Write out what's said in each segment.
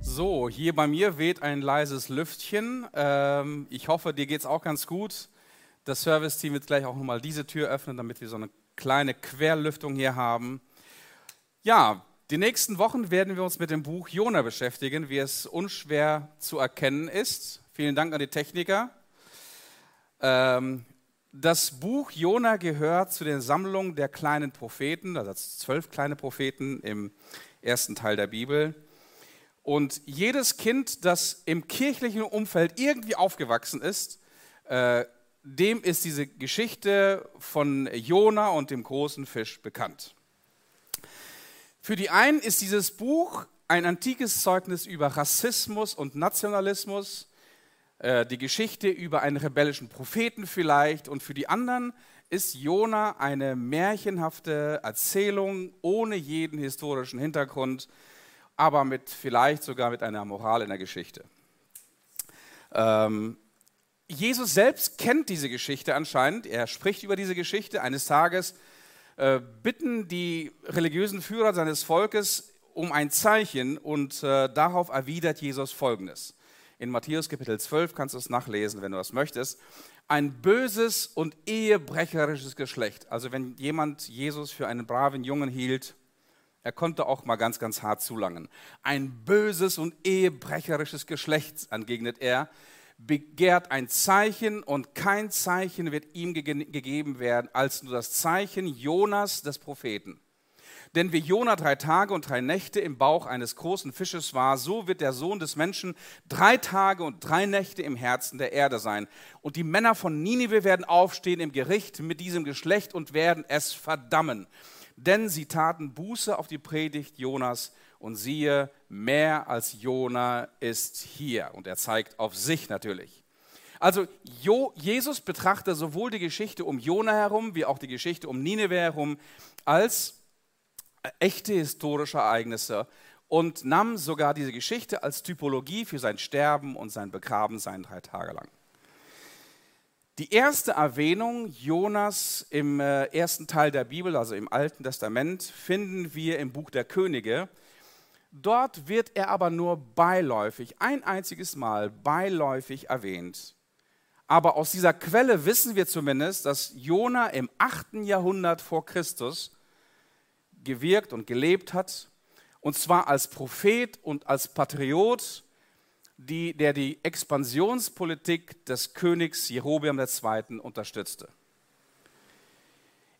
So, hier bei mir weht ein leises Lüftchen. Ähm, ich hoffe, dir geht es auch ganz gut. Das Serviceteam wird gleich auch nochmal diese Tür öffnen, damit wir so eine kleine Querlüftung hier haben. Ja, die nächsten Wochen werden wir uns mit dem Buch Jona beschäftigen, wie es unschwer zu erkennen ist. Vielen Dank an die Techniker. Ähm, das Buch Jona gehört zu den Sammlungen der kleinen Propheten, also zwölf kleine Propheten im ersten Teil der Bibel. Und jedes Kind, das im kirchlichen Umfeld irgendwie aufgewachsen ist, äh, dem ist diese Geschichte von Jona und dem großen Fisch bekannt. Für die einen ist dieses Buch ein antikes Zeugnis über Rassismus und Nationalismus, äh, die Geschichte über einen rebellischen Propheten vielleicht. Und für die anderen ist Jona eine märchenhafte Erzählung ohne jeden historischen Hintergrund, aber mit vielleicht sogar mit einer Moral in der Geschichte. Ähm, Jesus selbst kennt diese Geschichte anscheinend. Er spricht über diese Geschichte. Eines Tages äh, bitten die religiösen Führer seines Volkes um ein Zeichen und äh, darauf erwidert Jesus Folgendes in Matthäus Kapitel 12, kannst du es nachlesen, wenn du das möchtest. Ein böses und ehebrecherisches Geschlecht. Also wenn jemand Jesus für einen braven Jungen hielt, er konnte auch mal ganz, ganz hart zulangen. Ein böses und ehebrecherisches Geschlecht, entgegnet er, begehrt ein Zeichen und kein Zeichen wird ihm gegeben werden, als nur das Zeichen Jonas des Propheten. Denn wie Jona drei Tage und drei Nächte im Bauch eines großen Fisches war, so wird der Sohn des Menschen drei Tage und drei Nächte im Herzen der Erde sein. Und die Männer von Ninive werden aufstehen im Gericht mit diesem Geschlecht und werden es verdammen. Denn sie taten Buße auf die Predigt Jonas und siehe, mehr als Jona ist hier. Und er zeigt auf sich natürlich. Also jo, Jesus betrachtet sowohl die Geschichte um Jona herum wie auch die Geschichte um Nineveh herum als echte historische Ereignisse und nahm sogar diese Geschichte als Typologie für sein Sterben und sein Begrabensein drei Tage lang. Die erste Erwähnung Jonas im äh, ersten Teil der Bibel, also im Alten Testament, finden wir im Buch der Könige. Dort wird er aber nur beiläufig, ein einziges Mal beiläufig erwähnt. Aber aus dieser Quelle wissen wir zumindest, dass Jona im 8. Jahrhundert vor Christus gewirkt und gelebt hat, und zwar als Prophet und als Patriot, die, der die Expansionspolitik des Königs Jerobeam II. unterstützte.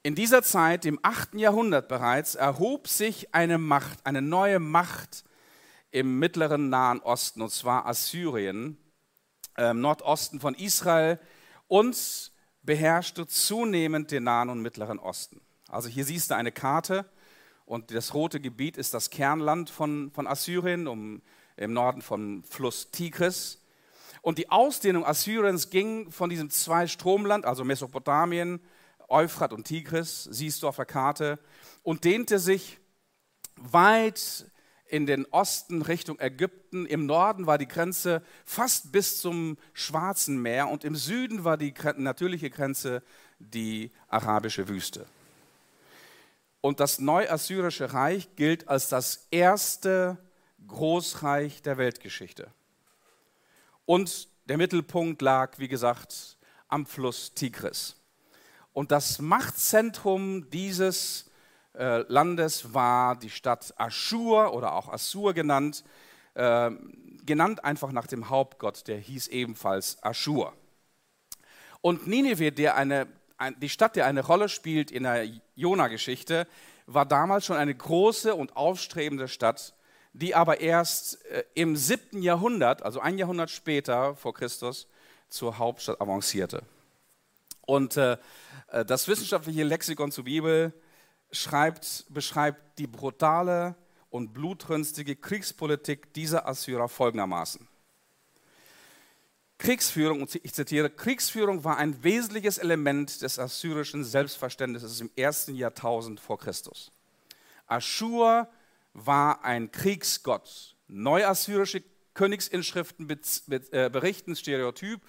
In dieser Zeit, im 8. Jahrhundert bereits, erhob sich eine Macht, eine neue Macht im mittleren Nahen Osten, und zwar Assyrien, äh, im Nordosten von Israel, und beherrschte zunehmend den Nahen und Mittleren Osten. Also hier siehst du eine Karte und das rote Gebiet ist das Kernland von, von Assyrien, um, im Norden vom Fluss Tigris. Und die Ausdehnung Assyriens ging von diesem Zwei-Stromland, also Mesopotamien, Euphrat und Tigris, siehst du auf der Karte, und dehnte sich weit in den Osten Richtung Ägypten. Im Norden war die Grenze fast bis zum Schwarzen Meer und im Süden war die natürliche Grenze die arabische Wüste. Und das Neuassyrische Reich gilt als das erste Großreich der Weltgeschichte. Und der Mittelpunkt lag, wie gesagt, am Fluss Tigris. Und das Machtzentrum dieses äh, Landes war die Stadt Aschur oder auch Assur genannt, äh, genannt einfach nach dem Hauptgott, der hieß ebenfalls Aschur. Und Nineveh, der eine die Stadt, die eine Rolle spielt in der Jona-Geschichte, war damals schon eine große und aufstrebende Stadt, die aber erst äh, im 7. Jahrhundert, also ein Jahrhundert später vor Christus, zur Hauptstadt avancierte. Und äh, äh, das wissenschaftliche Lexikon zur Bibel schreibt, beschreibt die brutale und blutrünstige Kriegspolitik dieser Assyrer folgendermaßen. Kriegsführung, und ich zitiere, Kriegsführung war ein wesentliches Element des assyrischen Selbstverständnisses im ersten Jahrtausend vor Christus. Aschur war ein Kriegsgott. Neuassyrische Königsinschriften äh, berichten Stereotyp,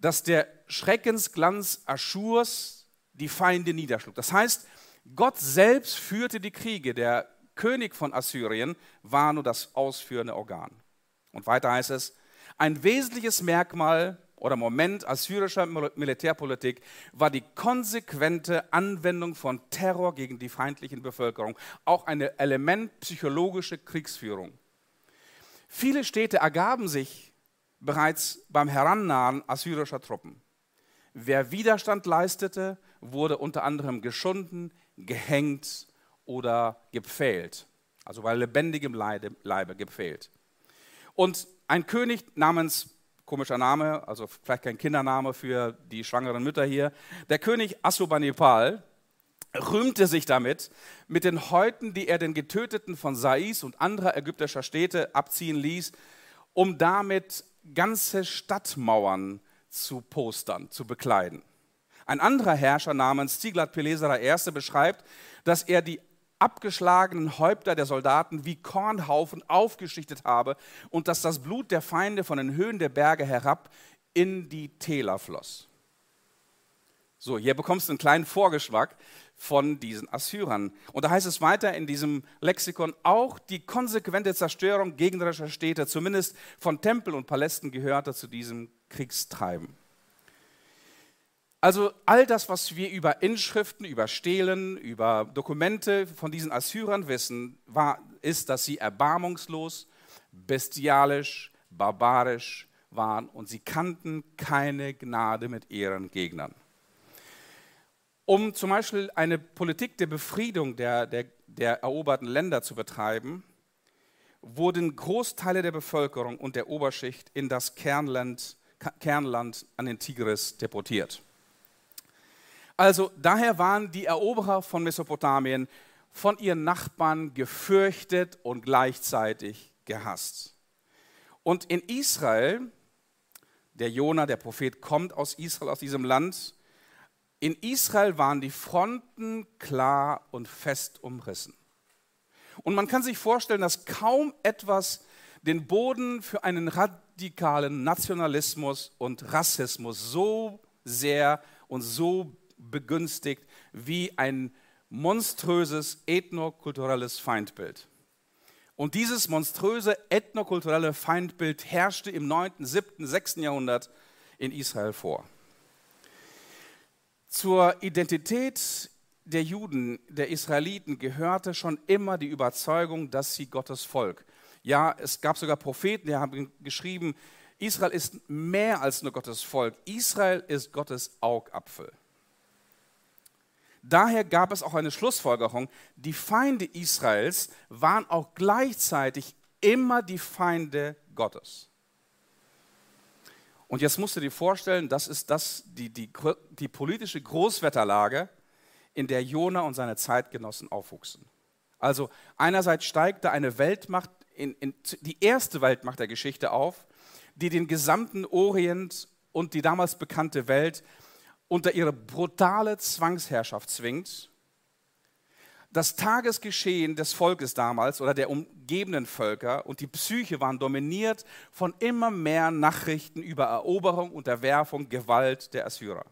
dass der Schreckensglanz Aschurs die Feinde niederschlug. Das heißt, Gott selbst führte die Kriege. Der König von Assyrien war nur das ausführende Organ. Und weiter heißt es, ein wesentliches Merkmal oder Moment assyrischer Militärpolitik war die konsequente Anwendung von Terror gegen die feindlichen Bevölkerung, auch ein Element psychologische Kriegsführung. Viele Städte ergaben sich bereits beim Herannahen assyrischer Truppen. Wer Widerstand leistete, wurde unter anderem geschunden, gehängt oder gepfählt, also bei lebendigem Leibe gepfählt. Und ein König namens, komischer Name, also vielleicht kein Kindername für die schwangeren Mütter hier, der König Assurbanipal rühmte sich damit, mit den Häuten, die er den Getöteten von Sais und anderer ägyptischer Städte abziehen ließ, um damit ganze Stadtmauern zu postern, zu bekleiden. Ein anderer Herrscher namens Tiglat-Pileser I. beschreibt, dass er die abgeschlagenen Häupter der Soldaten wie Kornhaufen aufgeschichtet habe und dass das Blut der Feinde von den Höhen der Berge herab in die Täler floss. So, hier bekommst du einen kleinen Vorgeschmack von diesen Assyrern. Und da heißt es weiter in diesem Lexikon, auch die konsequente Zerstörung gegnerischer Städte, zumindest von Tempeln und Palästen, gehörte zu diesem Kriegstreiben. Also all das, was wir über Inschriften, über Stehlen, über Dokumente von diesen Assyrern wissen, war, ist, dass sie erbarmungslos, bestialisch, barbarisch waren und sie kannten keine Gnade mit ihren Gegnern. Um zum Beispiel eine Politik der Befriedung der, der, der eroberten Länder zu betreiben, wurden Großteile der Bevölkerung und der Oberschicht in das Kernland, Kernland an den Tigris deportiert. Also daher waren die Eroberer von Mesopotamien von ihren Nachbarn gefürchtet und gleichzeitig gehasst. Und in Israel, der Jona, der Prophet, kommt aus Israel, aus diesem Land. In Israel waren die Fronten klar und fest umrissen. Und man kann sich vorstellen, dass kaum etwas den Boden für einen radikalen Nationalismus und Rassismus so sehr und so begünstigt wie ein monströses ethnokulturelles Feindbild. Und dieses monströse ethnokulturelle Feindbild herrschte im 9., 7., 6. Jahrhundert in Israel vor. Zur Identität der Juden, der Israeliten gehörte schon immer die Überzeugung, dass sie Gottes Volk. Ja, es gab sogar Propheten, die haben geschrieben, Israel ist mehr als nur Gottes Volk. Israel ist Gottes Augapfel. Daher gab es auch eine Schlussfolgerung, die Feinde Israels waren auch gleichzeitig immer die Feinde Gottes. Und jetzt musst du dir vorstellen, das ist das, die, die, die politische Großwetterlage, in der Jona und seine Zeitgenossen aufwuchsen. Also einerseits steigte eine Weltmacht, in, in, die erste Weltmacht der Geschichte auf, die den gesamten Orient und die damals bekannte Welt unter ihre brutale Zwangsherrschaft zwingt, das Tagesgeschehen des Volkes damals oder der umgebenden Völker und die Psyche waren dominiert von immer mehr Nachrichten über Eroberung, Unterwerfung, Gewalt der Assyrer.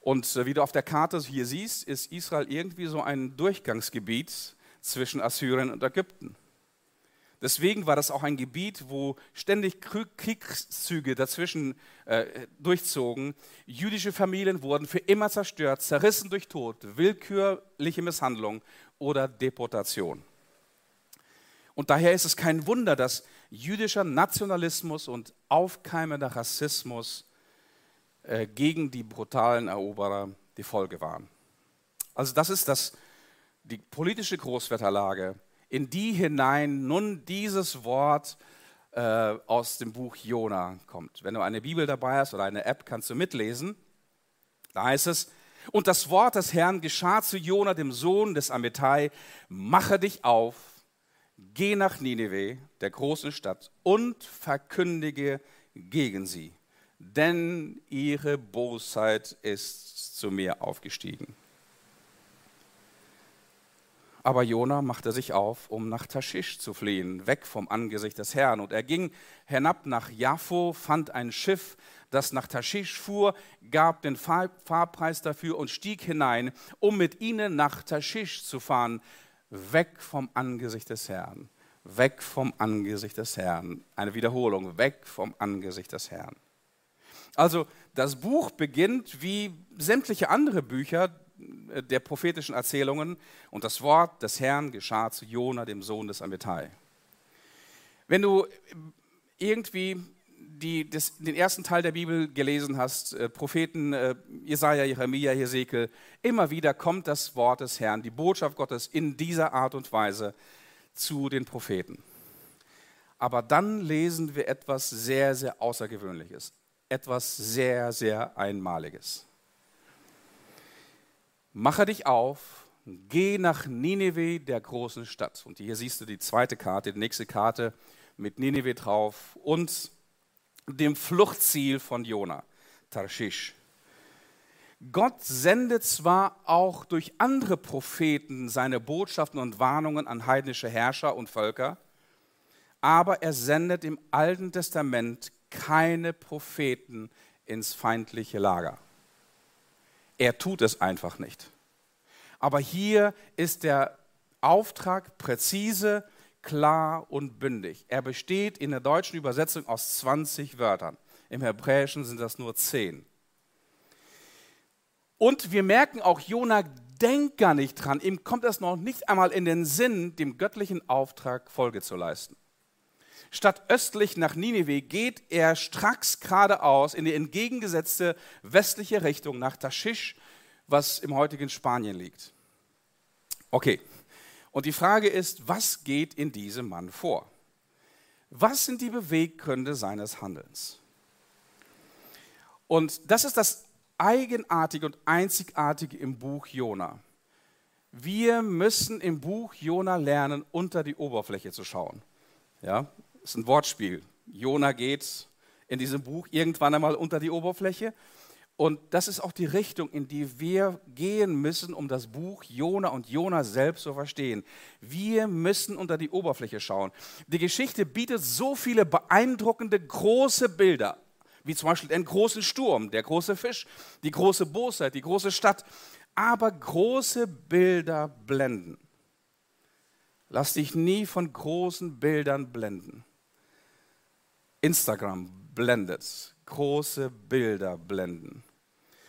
Und äh, wie du auf der Karte hier siehst, ist Israel irgendwie so ein Durchgangsgebiet zwischen Assyrien und Ägypten. Deswegen war das auch ein Gebiet, wo ständig Kriegszüge dazwischen äh, durchzogen. Jüdische Familien wurden für immer zerstört, zerrissen durch Tod, willkürliche Misshandlung oder Deportation. Und daher ist es kein Wunder, dass jüdischer Nationalismus und aufkeimender Rassismus äh, gegen die brutalen Eroberer die Folge waren. Also das ist das, die politische Großwetterlage in die hinein nun dieses Wort äh, aus dem Buch Jona kommt. Wenn du eine Bibel dabei hast oder eine App, kannst du mitlesen. Da heißt es, und das Wort des Herrn geschah zu Jona, dem Sohn des Amittai, mache dich auf, geh nach Nineveh, der großen Stadt, und verkündige gegen sie, denn ihre Bosheit ist zu mir aufgestiegen. Aber Jona machte sich auf, um nach Taschisch zu fliehen, weg vom Angesicht des Herrn. Und er ging hinab nach Jaffo, fand ein Schiff, das nach Taschisch fuhr, gab den Fahrpreis dafür und stieg hinein, um mit ihnen nach Taschisch zu fahren, weg vom Angesicht des Herrn. Weg vom Angesicht des Herrn. Eine Wiederholung, weg vom Angesicht des Herrn. Also das Buch beginnt wie sämtliche andere Bücher der prophetischen Erzählungen und das Wort des Herrn geschah zu Jona, dem Sohn des Amittai. Wenn du irgendwie die, das, den ersten Teil der Bibel gelesen hast, äh, Propheten äh, Jesaja, Jeremia, Hesekiel, immer wieder kommt das Wort des Herrn, die Botschaft Gottes in dieser Art und Weise zu den Propheten. Aber dann lesen wir etwas sehr, sehr Außergewöhnliches, etwas sehr, sehr Einmaliges. Mache dich auf, geh nach Nineveh, der großen Stadt. Und hier siehst du die zweite Karte, die nächste Karte mit Nineveh drauf und dem Fluchtziel von Jona, Tarschisch. Gott sendet zwar auch durch andere Propheten seine Botschaften und Warnungen an heidnische Herrscher und Völker, aber er sendet im Alten Testament keine Propheten ins feindliche Lager. Er tut es einfach nicht. Aber hier ist der Auftrag präzise, klar und bündig. Er besteht in der deutschen Übersetzung aus 20 Wörtern. Im Hebräischen sind das nur 10. Und wir merken auch, Jona denkt gar nicht dran. Ihm kommt es noch nicht einmal in den Sinn, dem göttlichen Auftrag Folge zu leisten. Statt östlich nach Ninive geht er stracks geradeaus in die entgegengesetzte westliche Richtung nach Taschisch, was im heutigen Spanien liegt. Okay, und die Frage ist, was geht in diesem Mann vor? Was sind die Beweggründe seines Handelns? Und das ist das Eigenartige und Einzigartige im Buch Jona. Wir müssen im Buch Jona lernen, unter die Oberfläche zu schauen. Ja, ist ein Wortspiel. Jona geht in diesem Buch irgendwann einmal unter die Oberfläche. Und das ist auch die Richtung, in die wir gehen müssen, um das Buch Jona und Jona selbst zu verstehen. Wir müssen unter die Oberfläche schauen. Die Geschichte bietet so viele beeindruckende große Bilder, wie zum Beispiel den großen Sturm, der große Fisch, die große Bosheit, die große Stadt. Aber große Bilder blenden. Lass dich nie von großen Bildern blenden. Instagram blendet, große Bilder blenden.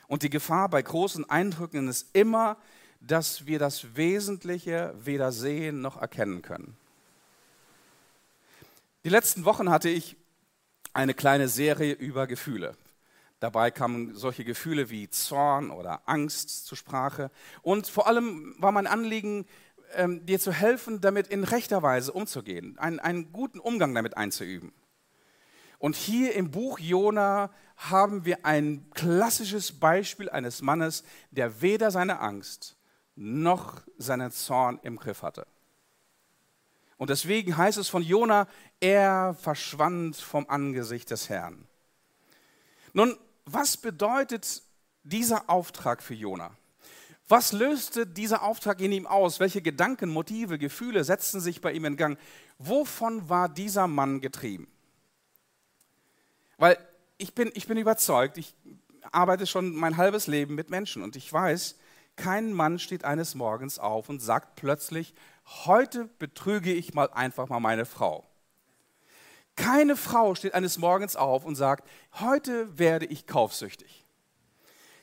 Und die Gefahr bei großen Eindrücken ist immer, dass wir das Wesentliche weder sehen noch erkennen können. Die letzten Wochen hatte ich eine kleine Serie über Gefühle. Dabei kamen solche Gefühle wie Zorn oder Angst zur Sprache. Und vor allem war mein Anliegen, ähm, dir zu helfen, damit in rechter Weise umzugehen, einen, einen guten Umgang damit einzuüben. Und hier im Buch Jona haben wir ein klassisches Beispiel eines Mannes, der weder seine Angst noch seinen Zorn im Griff hatte. Und deswegen heißt es von Jona, er verschwand vom Angesicht des Herrn. Nun, was bedeutet dieser Auftrag für Jona? Was löste dieser Auftrag in ihm aus? Welche Gedanken, Motive, Gefühle setzten sich bei ihm in Gang? Wovon war dieser Mann getrieben? Weil ich bin, ich bin überzeugt, ich arbeite schon mein halbes Leben mit Menschen und ich weiß, kein Mann steht eines Morgens auf und sagt plötzlich, heute betrüge ich mal einfach mal meine Frau. Keine Frau steht eines Morgens auf und sagt, heute werde ich kaufsüchtig.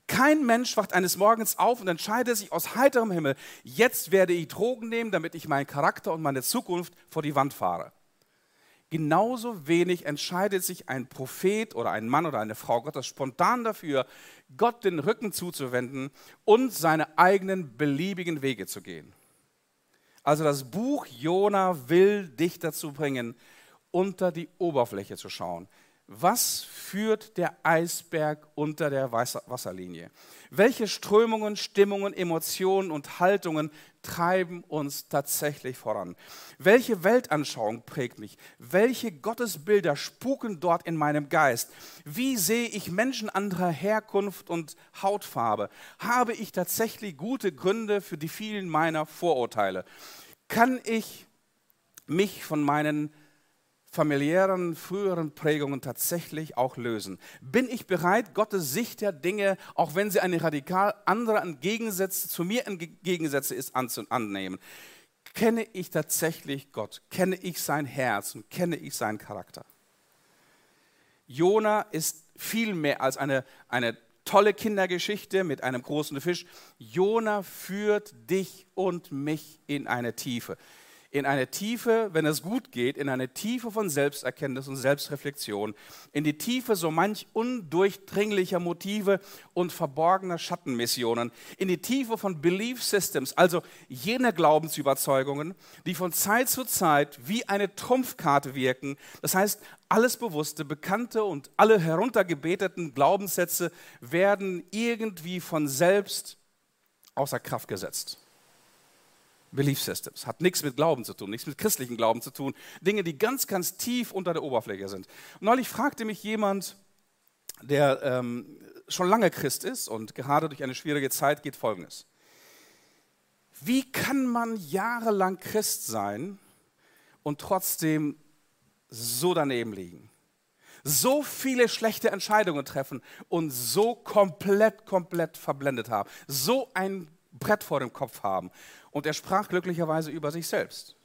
Kein Mensch wacht eines Morgens auf und entscheidet sich aus heiterem Himmel, jetzt werde ich Drogen nehmen, damit ich meinen Charakter und meine Zukunft vor die Wand fahre genauso wenig entscheidet sich ein Prophet oder ein Mann oder eine Frau Gottes spontan dafür, Gott den Rücken zuzuwenden und seine eigenen beliebigen Wege zu gehen. Also das Buch Jona will dich dazu bringen, unter die Oberfläche zu schauen. Was führt der Eisberg unter der Wasserlinie? Welche Strömungen, Stimmungen, Emotionen und Haltungen treiben uns tatsächlich voran? Welche Weltanschauung prägt mich? Welche Gottesbilder spuken dort in meinem Geist? Wie sehe ich Menschen anderer Herkunft und Hautfarbe? Habe ich tatsächlich gute Gründe für die vielen meiner Vorurteile? Kann ich mich von meinen familiären, früheren Prägungen tatsächlich auch lösen? Bin ich bereit, Gottes Sicht der Dinge, auch wenn sie eine radikal andere Entgegensätze, zu mir entgegensätze ist, anzunehmen? Kenne ich tatsächlich Gott? Kenne ich sein Herz und kenne ich seinen Charakter? Jona ist viel mehr als eine, eine tolle Kindergeschichte mit einem großen Fisch. Jona führt dich und mich in eine Tiefe in eine Tiefe, wenn es gut geht, in eine Tiefe von Selbsterkenntnis und Selbstreflexion, in die Tiefe so manch undurchdringlicher Motive und verborgener Schattenmissionen, in die Tiefe von Belief Systems, also jener Glaubensüberzeugungen, die von Zeit zu Zeit wie eine Trumpfkarte wirken. Das heißt, alles bewusste, bekannte und alle heruntergebeteten Glaubenssätze werden irgendwie von selbst außer Kraft gesetzt. Belief Systems. Hat nichts mit Glauben zu tun, nichts mit christlichem Glauben zu tun. Dinge, die ganz, ganz tief unter der Oberfläche sind. Neulich fragte mich jemand, der ähm, schon lange Christ ist und gerade durch eine schwierige Zeit geht, folgendes. Wie kann man jahrelang Christ sein und trotzdem so daneben liegen? So viele schlechte Entscheidungen treffen und so komplett, komplett verblendet haben. So ein Brett vor dem Kopf haben. Und er sprach glücklicherweise über sich selbst.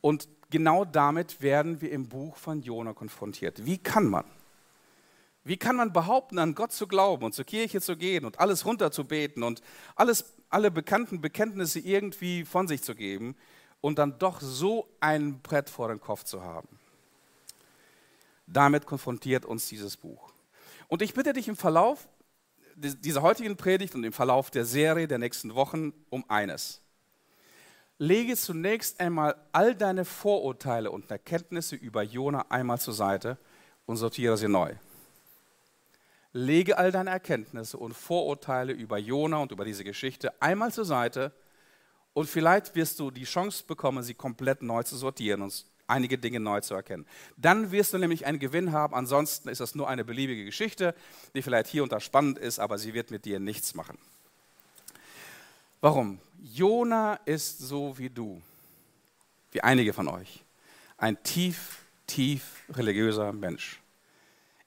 Und genau damit werden wir im Buch von Jona konfrontiert. Wie kann man? Wie kann man behaupten, an Gott zu glauben und zur Kirche zu gehen und alles runterzubeten und alles, alle bekannten Bekenntnisse irgendwie von sich zu geben und dann doch so ein Brett vor den Kopf zu haben? Damit konfrontiert uns dieses Buch. Und ich bitte dich im Verlauf dieser heutigen Predigt und im Verlauf der Serie der nächsten Wochen um eines. Lege zunächst einmal all deine Vorurteile und Erkenntnisse über Jona einmal zur Seite und sortiere sie neu. Lege all deine Erkenntnisse und Vorurteile über Jona und über diese Geschichte einmal zur Seite und vielleicht wirst du die Chance bekommen, sie komplett neu zu sortieren und einige Dinge neu zu erkennen. Dann wirst du nämlich einen Gewinn haben, ansonsten ist das nur eine beliebige Geschichte, die vielleicht hier und da spannend ist, aber sie wird mit dir nichts machen. Warum? Jona ist so wie du, wie einige von euch, ein tief, tief religiöser Mensch.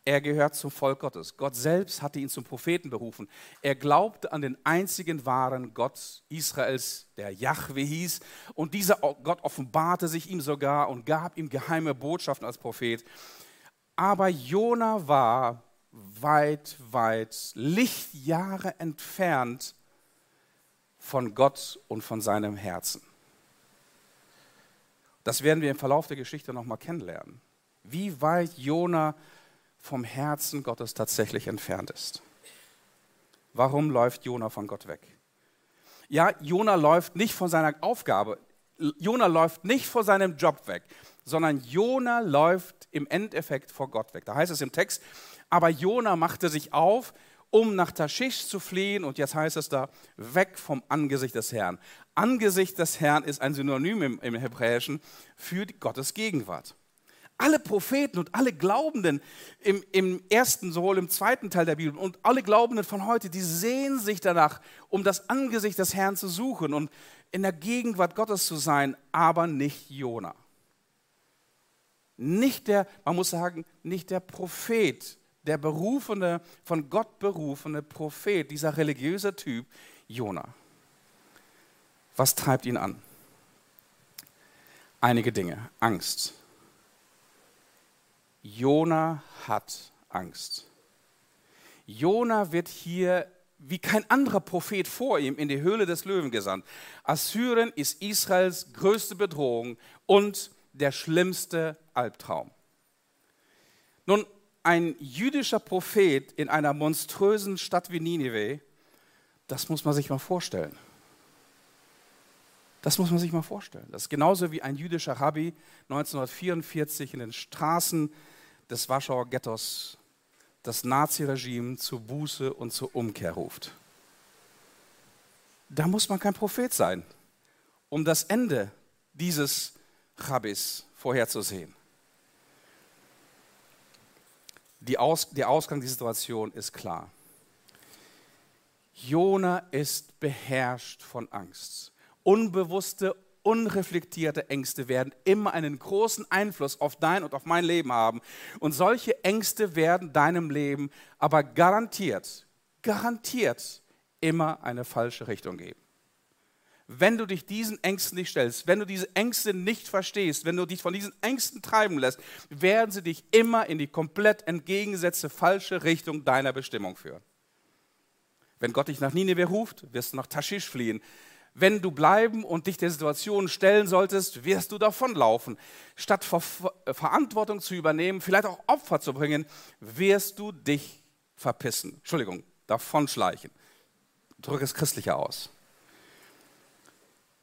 Er gehört zum Volk Gottes. Gott selbst hatte ihn zum Propheten berufen. Er glaubte an den einzigen wahren Gott Israels, der Jahwe hieß. Und dieser Gott offenbarte sich ihm sogar und gab ihm geheime Botschaften als Prophet. Aber Jona war weit, weit Lichtjahre entfernt von Gott und von seinem Herzen. Das werden wir im Verlauf der Geschichte nochmal kennenlernen. Wie weit Jona vom Herzen Gottes tatsächlich entfernt ist. Warum läuft Jona von Gott weg? Ja, Jona läuft nicht von seiner Aufgabe, Jona läuft nicht vor seinem Job weg, sondern Jona läuft im Endeffekt vor Gott weg. Da heißt es im Text, aber Jona machte sich auf, um nach Taschisch zu fliehen und jetzt heißt es da, weg vom Angesicht des Herrn. Angesicht des Herrn ist ein Synonym im, im Hebräischen für Gottes Gegenwart alle Propheten und alle Glaubenden im, im ersten, sowohl im zweiten Teil der Bibel und alle Glaubenden von heute, die sehen sich danach, um das Angesicht des Herrn zu suchen und in der Gegenwart Gottes zu sein, aber nicht Jona. Nicht der, man muss sagen, nicht der Prophet, der berufene, von Gott berufene Prophet, dieser religiöse Typ, Jona. Was treibt ihn an? Einige Dinge. Angst Jona hat Angst. Jona wird hier wie kein anderer Prophet vor ihm in die Höhle des Löwen gesandt. Assyrien ist Israels größte Bedrohung und der schlimmste Albtraum. Nun, ein jüdischer Prophet in einer monströsen Stadt wie Ninive, das muss man sich mal vorstellen. Das muss man sich mal vorstellen. Das ist genauso wie ein jüdischer Rabbi 1944 in den Straßen des Warschauer Ghettos das Naziregime zu Buße und zur Umkehr ruft. Da muss man kein Prophet sein, um das Ende dieses Rabbis vorherzusehen. Aus, der Ausgang dieser Situation ist klar. Jona ist beherrscht von Angst. Unbewusste, unreflektierte Ängste werden immer einen großen Einfluss auf dein und auf mein Leben haben. Und solche Ängste werden deinem Leben aber garantiert, garantiert immer eine falsche Richtung geben. Wenn du dich diesen Ängsten nicht stellst, wenn du diese Ängste nicht verstehst, wenn du dich von diesen Ängsten treiben lässt, werden sie dich immer in die komplett entgegengesetzte falsche Richtung deiner Bestimmung führen. Wenn Gott dich nach Nineveh ruft, wirst du nach Taschisch fliehen. Wenn du bleiben und dich der Situation stellen solltest, wirst du davonlaufen. Statt Ver Verantwortung zu übernehmen, vielleicht auch Opfer zu bringen, wirst du dich verpissen. Entschuldigung, davonschleichen. Drücke es christlicher aus.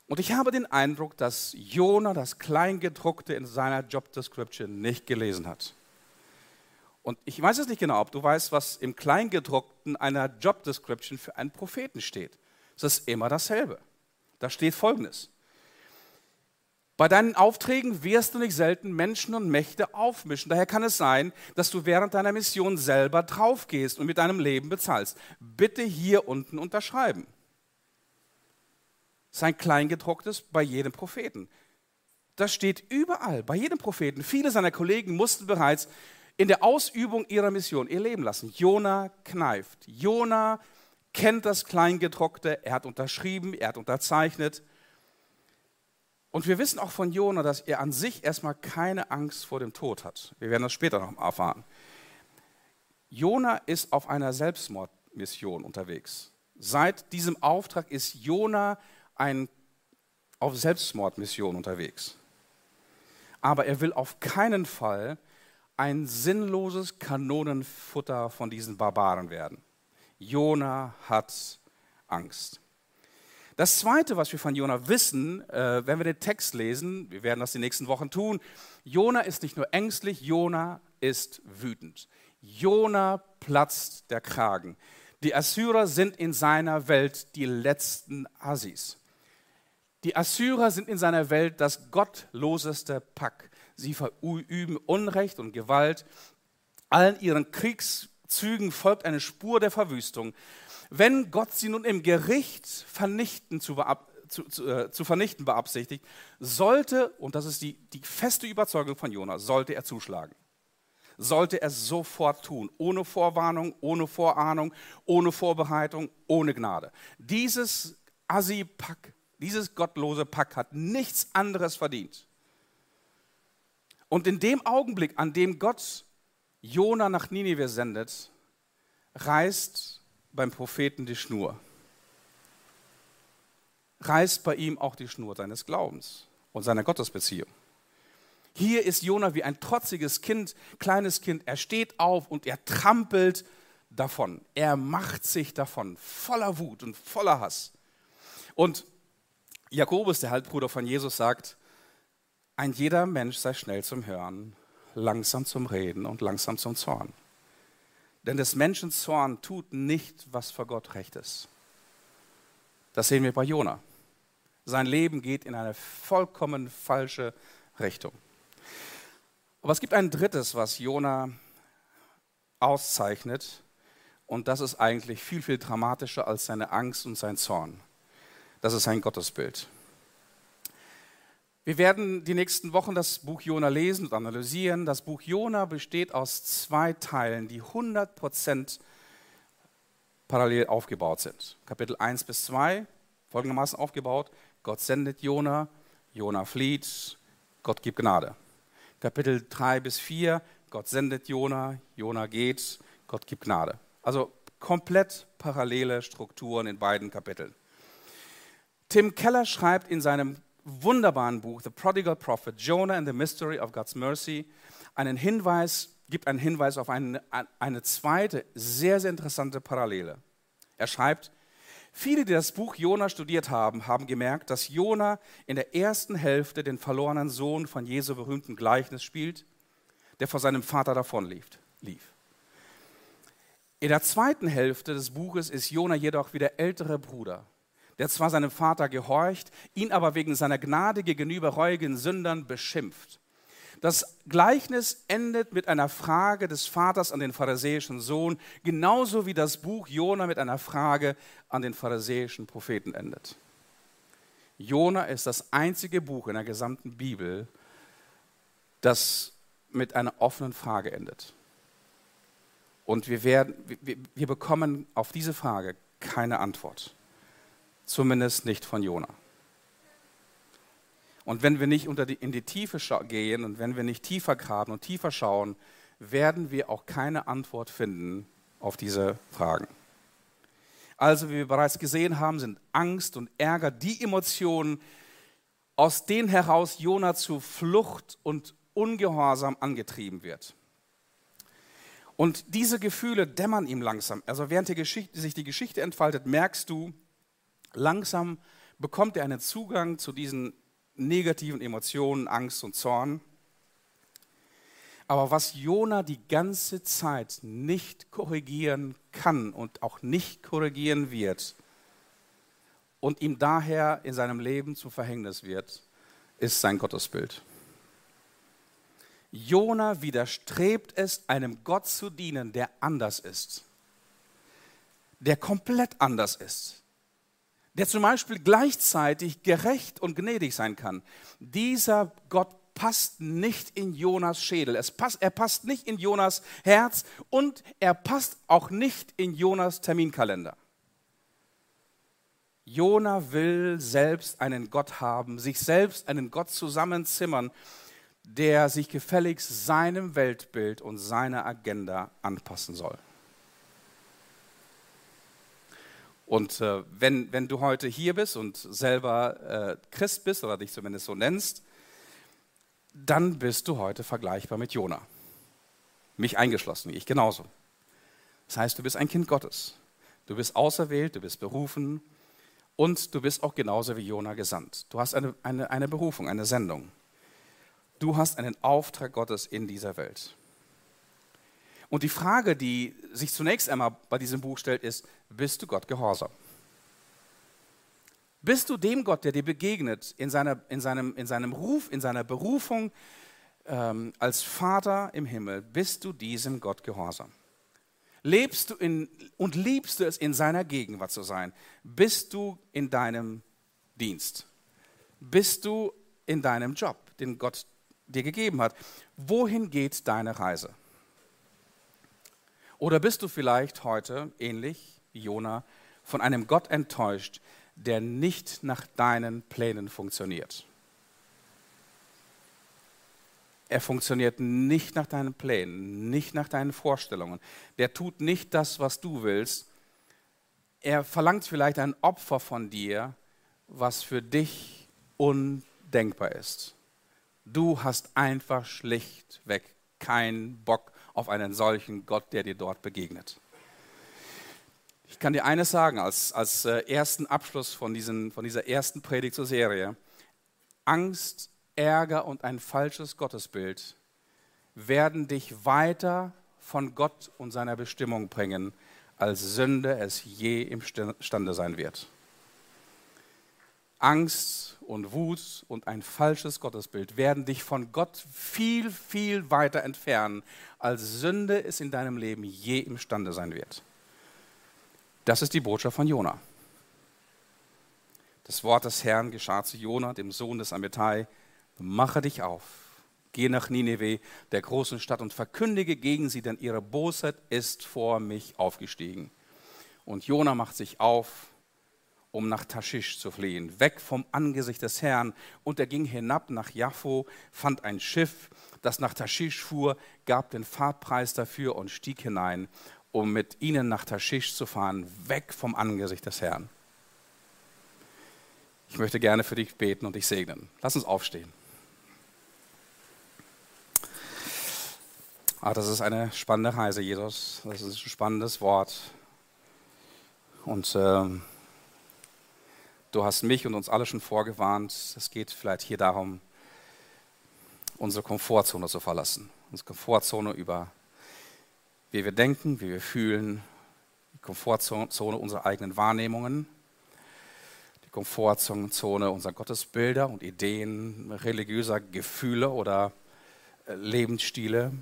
Und ich habe den Eindruck, dass Jona das Kleingedruckte in seiner Job Description nicht gelesen hat. Und ich weiß es nicht genau, ob du weißt, was im Kleingedruckten einer Job Description für einen Propheten steht. Es ist immer dasselbe. Da steht folgendes. Bei deinen Aufträgen wirst du nicht selten Menschen und Mächte aufmischen. Daher kann es sein, dass du während deiner Mission selber draufgehst und mit deinem Leben bezahlst. Bitte hier unten unterschreiben. Sein Kleingedrucktes bei jedem Propheten. Das steht überall, bei jedem Propheten. Viele seiner Kollegen mussten bereits in der Ausübung ihrer Mission ihr Leben lassen. Jona kneift. Jona kennt das Kleingedruckte, er hat unterschrieben, er hat unterzeichnet. Und wir wissen auch von Jona, dass er an sich erstmal keine Angst vor dem Tod hat. Wir werden das später noch erfahren. Jona ist auf einer Selbstmordmission unterwegs. Seit diesem Auftrag ist Jona ein, auf Selbstmordmission unterwegs. Aber er will auf keinen Fall ein sinnloses Kanonenfutter von diesen Barbaren werden. Jona hat Angst. Das Zweite, was wir von Jona wissen, äh, wenn wir den Text lesen, wir werden das die nächsten Wochen tun, Jona ist nicht nur ängstlich, Jona ist wütend. Jona platzt der Kragen. Die Assyrer sind in seiner Welt die letzten Assis. Die Assyrer sind in seiner Welt das gottloseste Pack. Sie verüben Unrecht und Gewalt. Allen ihren Kriegszügen folgt eine Spur der Verwüstung. Wenn Gott sie nun im Gericht vernichten zu, zu, zu, äh, zu vernichten beabsichtigt, sollte, und das ist die, die feste Überzeugung von Jonah, sollte er zuschlagen sollte er sofort tun, ohne Vorwarnung, ohne Vorahnung, ohne Vorbereitung, ohne Gnade. Dieses Assi-Pack, dieses gottlose Pack hat nichts anderes verdient, und in dem Augenblick, an dem Gott Jona nach Ninive sendet, reißt beim Propheten die Schnur. Reißt bei ihm auch die Schnur seines Glaubens und seiner Gottesbeziehung. Hier ist Jona wie ein trotziges Kind, kleines Kind. Er steht auf und er trampelt davon. Er macht sich davon, voller Wut und voller Hass. Und Jakobus, der Halbbruder von Jesus, sagt, ein jeder Mensch sei schnell zum Hören, langsam zum Reden und langsam zum Zorn. Denn des Menschen Zorn tut nicht, was vor Gott recht ist. Das sehen wir bei Jona. Sein Leben geht in eine vollkommen falsche Richtung. Aber es gibt ein drittes, was Jona auszeichnet. Und das ist eigentlich viel, viel dramatischer als seine Angst und sein Zorn. Das ist sein Gottesbild. Wir werden die nächsten Wochen das Buch Jona lesen und analysieren. Das Buch Jona besteht aus zwei Teilen, die 100% parallel aufgebaut sind. Kapitel 1 bis 2 folgendermaßen aufgebaut. Gott sendet Jona, Jona flieht, Gott gibt Gnade. Kapitel 3 bis 4, Gott sendet Jona, Jona geht, Gott gibt Gnade. Also komplett parallele Strukturen in beiden Kapiteln. Tim Keller schreibt in seinem wunderbaren Buch The Prodigal Prophet, Jonah and the Mystery of God's Mercy, einen Hinweis, gibt einen Hinweis auf eine, eine zweite, sehr, sehr interessante Parallele. Er schreibt, viele, die das Buch Jonah studiert haben, haben gemerkt, dass Jonah in der ersten Hälfte den verlorenen Sohn von Jesu berühmten Gleichnis spielt. der vor seinem Vater davonlief. Lief. In der zweiten Hälfte des Buches ist Jona jedoch wie der ältere Bruder, der zwar seinem Vater gehorcht, ihn aber wegen seiner Gnade gegenüber reuigen Sündern beschimpft. Das Gleichnis endet mit einer Frage des Vaters an den pharisäischen Sohn, genauso wie das Buch Jona mit einer Frage an den pharisäischen Propheten endet. Jona ist das einzige Buch in der gesamten Bibel, das mit einer offenen Frage endet. Und wir, werden, wir, wir bekommen auf diese Frage keine Antwort. Zumindest nicht von Jona. Und wenn wir nicht die, in die Tiefe gehen und wenn wir nicht tiefer graben und tiefer schauen, werden wir auch keine Antwort finden auf diese Fragen. Also, wie wir bereits gesehen haben, sind Angst und Ärger die Emotionen, aus denen heraus Jona zu Flucht und Ungehorsam angetrieben wird. Und diese Gefühle dämmern ihm langsam. Also während die sich die Geschichte entfaltet, merkst du, langsam bekommt er einen Zugang zu diesen negativen Emotionen, Angst und Zorn. Aber was Jona die ganze Zeit nicht korrigieren kann und auch nicht korrigieren wird und ihm daher in seinem Leben zum Verhängnis wird, ist sein Gottesbild. Jona widerstrebt es, einem Gott zu dienen, der anders ist, der komplett anders ist der zum Beispiel gleichzeitig gerecht und gnädig sein kann. Dieser Gott passt nicht in Jonas Schädel, es passt, er passt nicht in Jonas Herz und er passt auch nicht in Jonas Terminkalender. Jona will selbst einen Gott haben, sich selbst einen Gott zusammenzimmern, der sich gefälligst seinem Weltbild und seiner Agenda anpassen soll. Und äh, wenn, wenn du heute hier bist und selber äh, Christ bist oder dich zumindest so nennst, dann bist du heute vergleichbar mit Jona. Mich eingeschlossen, ich genauso. Das heißt, du bist ein Kind Gottes. Du bist auserwählt, du bist berufen und du bist auch genauso wie Jona gesandt. Du hast eine, eine, eine Berufung, eine Sendung. Du hast einen Auftrag Gottes in dieser Welt. Und die Frage, die sich zunächst einmal bei diesem Buch stellt, ist, bist du Gott gehorsam? Bist du dem Gott, der dir begegnet, in, seiner, in, seinem, in seinem Ruf, in seiner Berufung ähm, als Vater im Himmel, bist du diesem Gott gehorsam? Lebst du in, und liebst du es, in seiner Gegenwart zu sein? Bist du in deinem Dienst? Bist du in deinem Job, den Gott dir gegeben hat? Wohin geht deine Reise? Oder bist du vielleicht heute, ähnlich Jona, von einem Gott enttäuscht, der nicht nach deinen Plänen funktioniert? Er funktioniert nicht nach deinen Plänen, nicht nach deinen Vorstellungen. Der tut nicht das, was du willst. Er verlangt vielleicht ein Opfer von dir, was für dich undenkbar ist. Du hast einfach schlichtweg keinen Bock auf einen solchen Gott, der dir dort begegnet. Ich kann dir eines sagen, als, als äh, ersten Abschluss von, diesen, von dieser ersten Predigt zur Serie. Angst, Ärger und ein falsches Gottesbild werden dich weiter von Gott und seiner Bestimmung bringen, als Sünde es je imstande sein wird. Angst und Wut und ein falsches Gottesbild werden dich von Gott viel, viel weiter entfernen, als Sünde es in deinem Leben je imstande sein wird. Das ist die Botschaft von Jona. Das Wort des Herrn geschah zu Jona, dem Sohn des Amittai: Mache dich auf, geh nach Nineveh, der großen Stadt, und verkündige gegen sie, denn ihre Bosheit ist vor mich aufgestiegen. Und Jona macht sich auf um nach Taschisch zu fliehen, weg vom Angesicht des Herrn. Und er ging hinab nach Jaffo, fand ein Schiff, das nach Taschisch fuhr, gab den Fahrtpreis dafür und stieg hinein, um mit ihnen nach Taschisch zu fahren, weg vom Angesicht des Herrn. Ich möchte gerne für dich beten und dich segnen. Lass uns aufstehen. Ah, das ist eine spannende Reise, Jesus. Das ist ein spannendes Wort. Und ähm, Du hast mich und uns alle schon vorgewarnt. Es geht vielleicht hier darum, unsere Komfortzone zu verlassen. unsere Komfortzone über, wie wir denken, wie wir fühlen, die Komfortzone unserer eigenen Wahrnehmungen, die Komfortzone unserer Gottesbilder und Ideen, religiöser Gefühle oder äh, Lebensstile,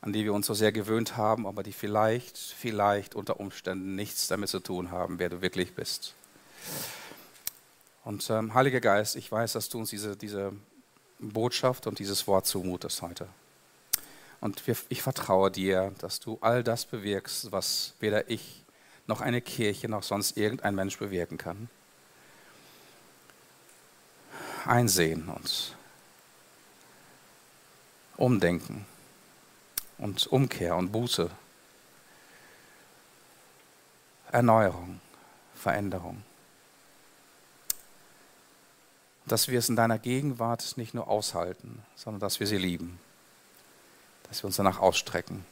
an die wir uns so sehr gewöhnt haben, aber die vielleicht, vielleicht unter Umständen nichts damit zu tun haben, wer du wirklich bist. Und ähm, Heiliger Geist, ich weiß, dass du uns diese, diese Botschaft und dieses Wort zumutest heute. Und wir, ich vertraue dir, dass du all das bewirkst, was weder ich noch eine Kirche noch sonst irgendein Mensch bewirken kann. Einsehen und umdenken. Und Umkehr und Buße. Erneuerung, Veränderung. Dass wir es in deiner Gegenwart nicht nur aushalten, sondern dass wir sie lieben, dass wir uns danach ausstrecken.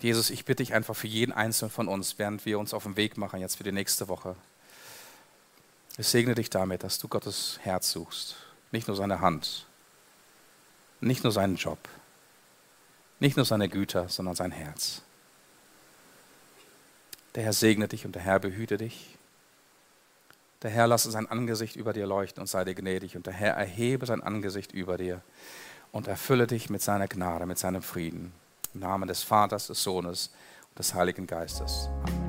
Jesus, ich bitte dich einfach für jeden Einzelnen von uns, während wir uns auf den Weg machen, jetzt für die nächste Woche. Ich segne dich damit, dass du Gottes Herz suchst, nicht nur seine Hand, nicht nur seinen Job, nicht nur seine Güter, sondern sein Herz. Der Herr segne dich und der Herr behüte dich. Der Herr lasse sein Angesicht über dir leuchten und sei dir gnädig. Und der Herr erhebe sein Angesicht über dir und erfülle dich mit seiner Gnade, mit seinem Frieden. Im Namen des Vaters, des Sohnes und des Heiligen Geistes. Amen.